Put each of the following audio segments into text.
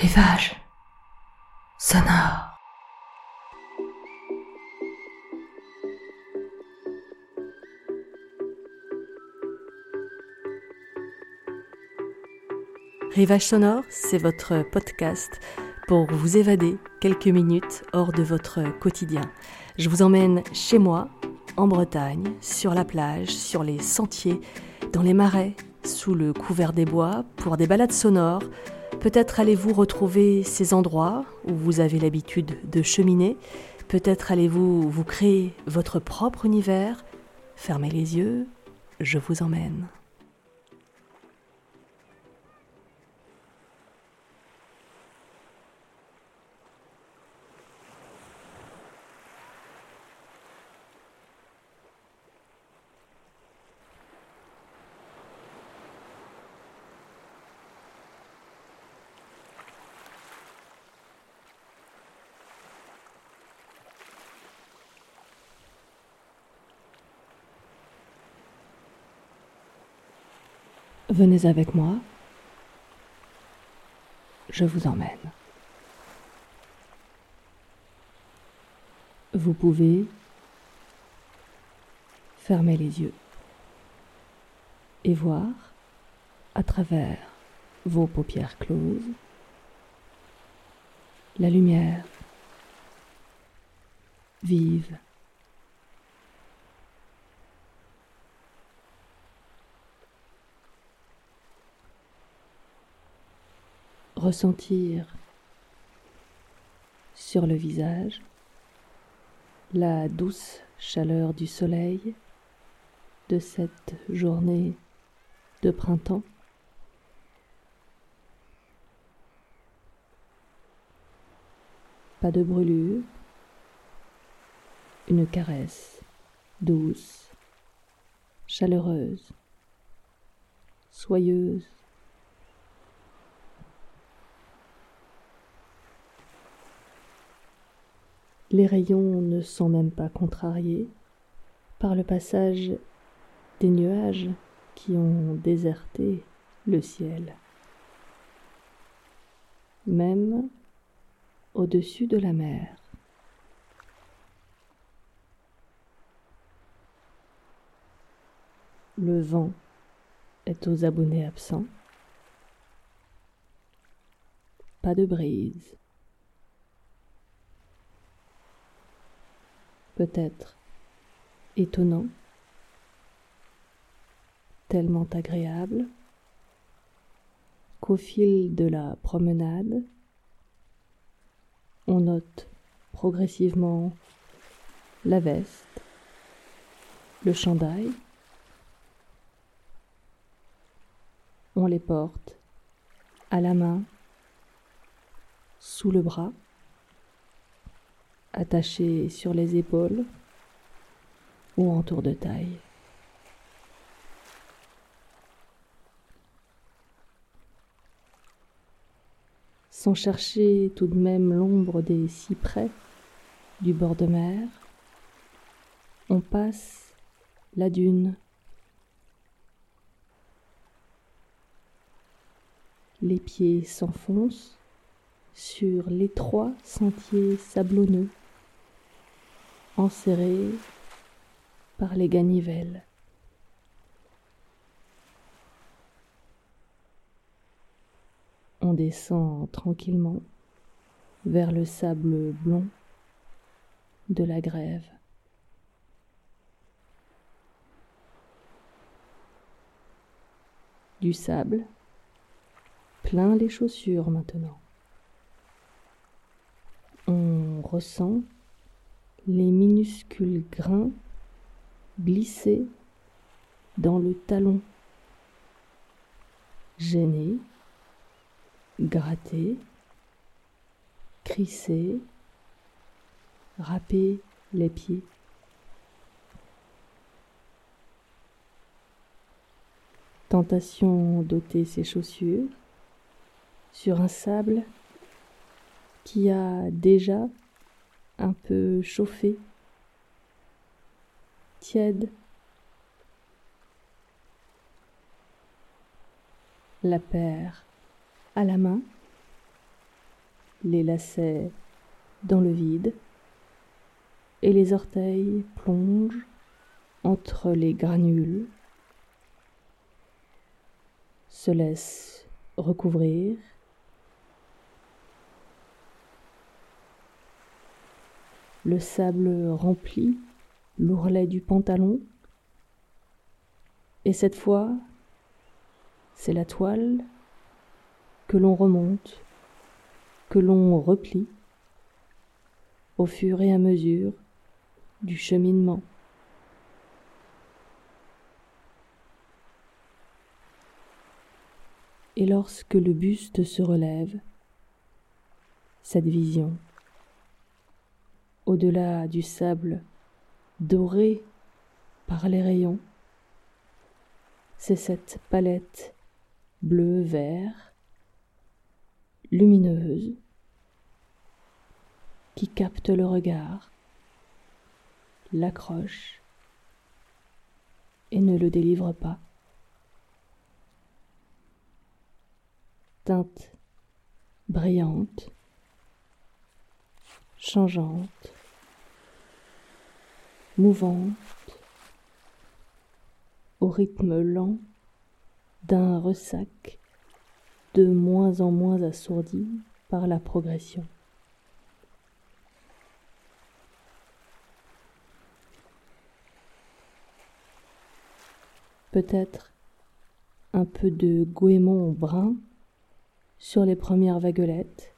Rivage sonore. Rivage sonore, c'est votre podcast pour vous évader quelques minutes hors de votre quotidien. Je vous emmène chez moi, en Bretagne, sur la plage, sur les sentiers, dans les marais, sous le couvert des bois, pour des balades sonores. Peut-être allez-vous retrouver ces endroits où vous avez l'habitude de cheminer. Peut-être allez-vous vous créer votre propre univers. Fermez les yeux, je vous emmène. Venez avec moi, je vous emmène. Vous pouvez fermer les yeux et voir à travers vos paupières closes la lumière vive ressentir sur le visage la douce chaleur du soleil de cette journée de printemps. Pas de brûlure, une caresse douce, chaleureuse, soyeuse. Les rayons ne sont même pas contrariés par le passage des nuages qui ont déserté le ciel. Même au-dessus de la mer. Le vent est aux abonnés absents. Pas de brise. Peut-être étonnant, tellement agréable, qu'au fil de la promenade, on note progressivement la veste, le chandail, on les porte à la main, sous le bras, attaché sur les épaules ou en tour de taille. Sans chercher tout de même l'ombre des cyprès du bord de mer, on passe la dune. Les pieds s'enfoncent sur l'étroit sentier sablonneux enserré par les ganivelles. On descend tranquillement vers le sable blond de la grève. Du sable plein les chaussures maintenant. On ressent les minuscules grains glissaient dans le talon, gênés, grattés, crissés, râper les pieds. Tentation d'ôter ses chaussures sur un sable qui a déjà un peu chauffé, tiède. La paire à la main, les lacets dans le vide et les orteils plongent entre les granules, se laissent recouvrir. Le sable remplit l'ourlet du pantalon et cette fois, c'est la toile que l'on remonte, que l'on replie au fur et à mesure du cheminement. Et lorsque le buste se relève, cette vision, au-delà du sable doré par les rayons, c'est cette palette bleu-vert, lumineuse, qui capte le regard, l'accroche et ne le délivre pas. Teinte brillante, changeante, mouvante, au rythme lent d'un ressac de moins en moins assourdi par la progression. Peut-être un peu de goémon brun sur les premières vaguelettes,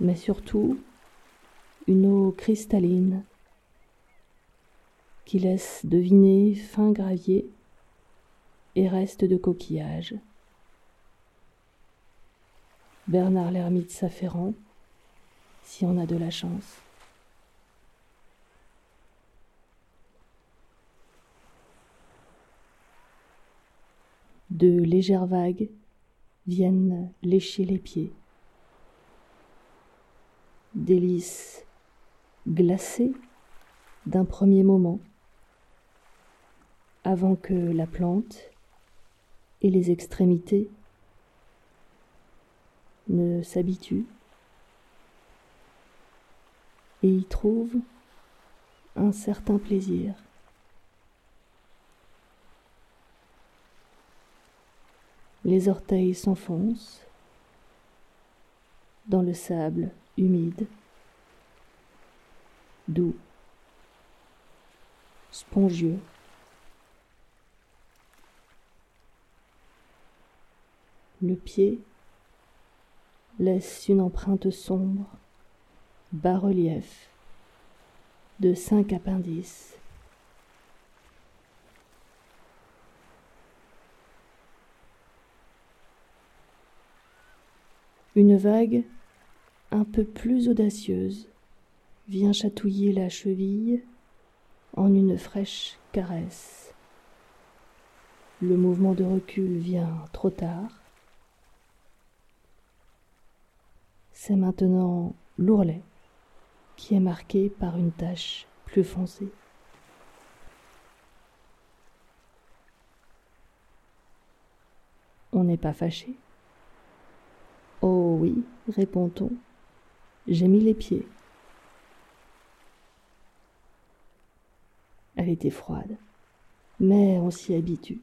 mais surtout une eau cristalline qui laisse deviner fin gravier et reste de coquillage. Bernard l'ermite s'afférent, si on a de la chance. De légères vagues viennent lécher les pieds. Délices glacées d'un premier moment avant que la plante et les extrémités ne s'habituent et y trouvent un certain plaisir. Les orteils s'enfoncent dans le sable humide, doux, spongieux. Le pied laisse une empreinte sombre, bas-relief, de cinq appendices. Une vague un peu plus audacieuse vient chatouiller la cheville en une fraîche caresse. Le mouvement de recul vient trop tard. C'est maintenant l'ourlet qui est marqué par une tache plus foncée. On n'est pas fâché. Oh oui, répond-on, j'ai mis les pieds. Elle était froide, mais on s'y habitue.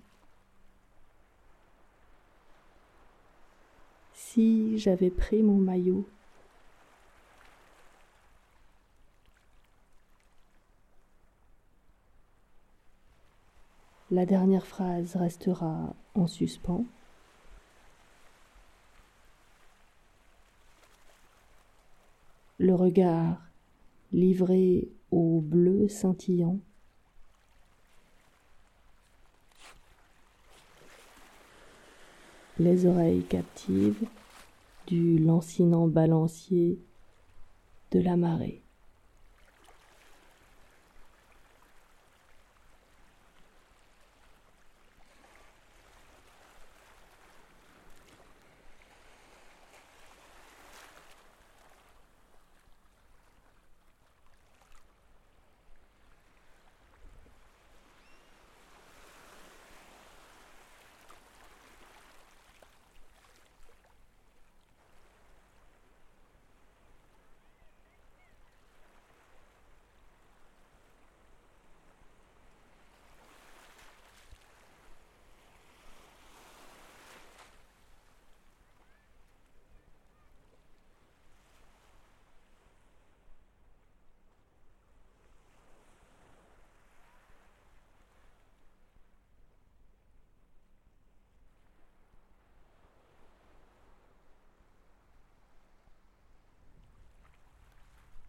si j'avais pris mon maillot. La dernière phrase restera en suspens. Le regard livré au bleu scintillant. Les oreilles captives du lancinant balancier de la marée.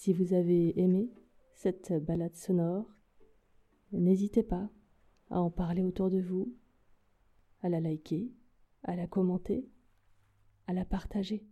Si vous avez aimé cette balade sonore, n'hésitez pas à en parler autour de vous, à la liker, à la commenter, à la partager.